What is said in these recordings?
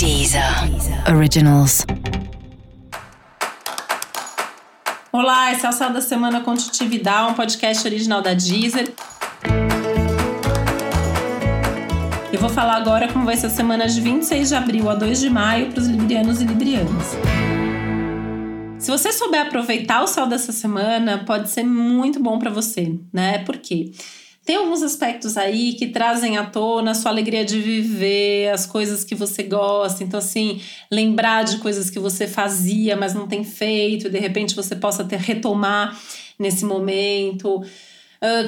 Deezer Originals. Olá, esse é o Céu da Semana Contitividade, um podcast original da Deezer. Eu vou falar agora como vai ser a semana de 26 de abril a 2 de maio para os librianos e librianas. Se você souber aproveitar o céu dessa semana, pode ser muito bom para você, né? Por quê? Tem alguns aspectos aí que trazem à tona a sua alegria de viver, as coisas que você gosta. Então, assim, lembrar de coisas que você fazia, mas não tem feito, e de repente você possa ter retomar nesse momento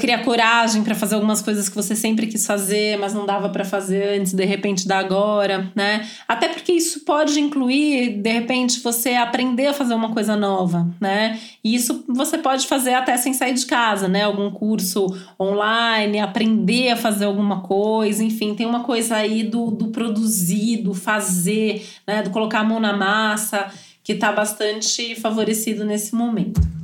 criar coragem para fazer algumas coisas que você sempre quis fazer, mas não dava para fazer antes, de repente dá agora, né? Até porque isso pode incluir, de repente, você aprender a fazer uma coisa nova, né? E isso você pode fazer até sem sair de casa, né? Algum curso online, aprender a fazer alguma coisa, enfim, tem uma coisa aí do, do produzir, do fazer, né? Do colocar a mão na massa, que está bastante favorecido nesse momento.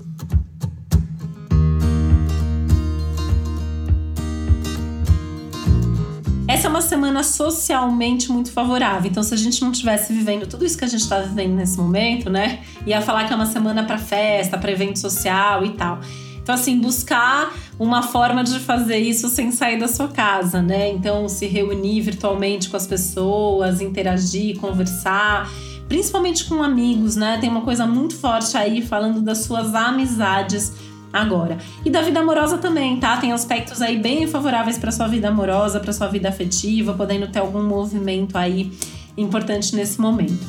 Uma semana socialmente muito favorável. Então, se a gente não estivesse vivendo tudo isso que a gente está vivendo nesse momento, né? Ia falar que é uma semana para festa, para evento social e tal. Então, assim, buscar uma forma de fazer isso sem sair da sua casa, né? Então, se reunir virtualmente com as pessoas, interagir, conversar, principalmente com amigos, né? Tem uma coisa muito forte aí falando das suas amizades agora. E da vida amorosa também, tá? Tem aspectos aí bem favoráveis para sua vida amorosa, para sua vida afetiva, podendo ter algum movimento aí importante nesse momento.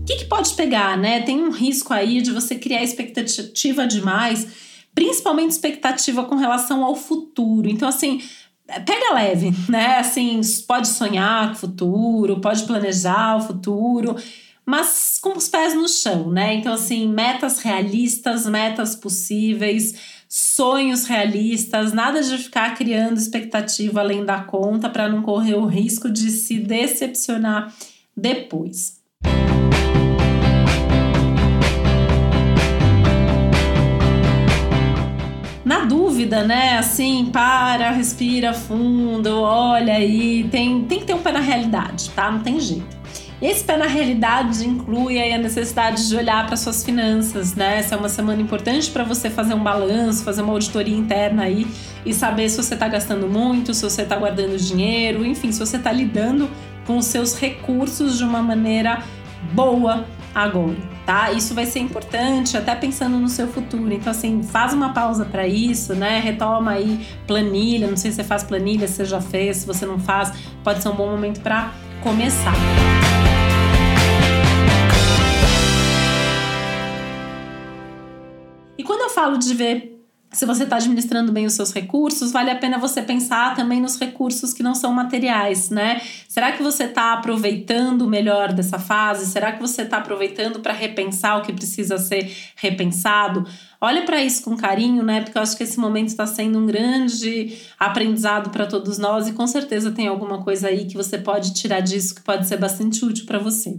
O que, que pode pegar, né? Tem um risco aí de você criar expectativa demais, principalmente expectativa com relação ao futuro. Então, assim, pega leve, né? Assim, pode sonhar com o futuro, pode planejar o futuro, mas com os pés no chão, né? Então, assim, metas realistas, metas possíveis, sonhos realistas, nada de ficar criando expectativa além da conta para não correr o risco de se decepcionar depois. Na dúvida, né? Assim, para, respira fundo, olha aí, tem, tem que ter um pé na realidade, tá? Não tem jeito. Esse pé na realidade inclui a necessidade de olhar para suas finanças, né? Essa é uma semana importante para você fazer um balanço, fazer uma auditoria interna aí e saber se você está gastando muito, se você está guardando dinheiro, enfim, se você está lidando com os seus recursos de uma maneira boa agora, tá? Isso vai ser importante até pensando no seu futuro. Então assim, faz uma pausa para isso, né? Retoma aí planilha, não sei se você faz planilha, se você já fez, se você não faz, pode ser um bom momento para começar. E quando eu falo de ver se você está administrando bem os seus recursos, vale a pena você pensar também nos recursos que não são materiais, né? Será que você está aproveitando melhor dessa fase? Será que você está aproveitando para repensar o que precisa ser repensado? Olha para isso com carinho, né? Porque eu acho que esse momento está sendo um grande aprendizado para todos nós e com certeza tem alguma coisa aí que você pode tirar disso que pode ser bastante útil para você.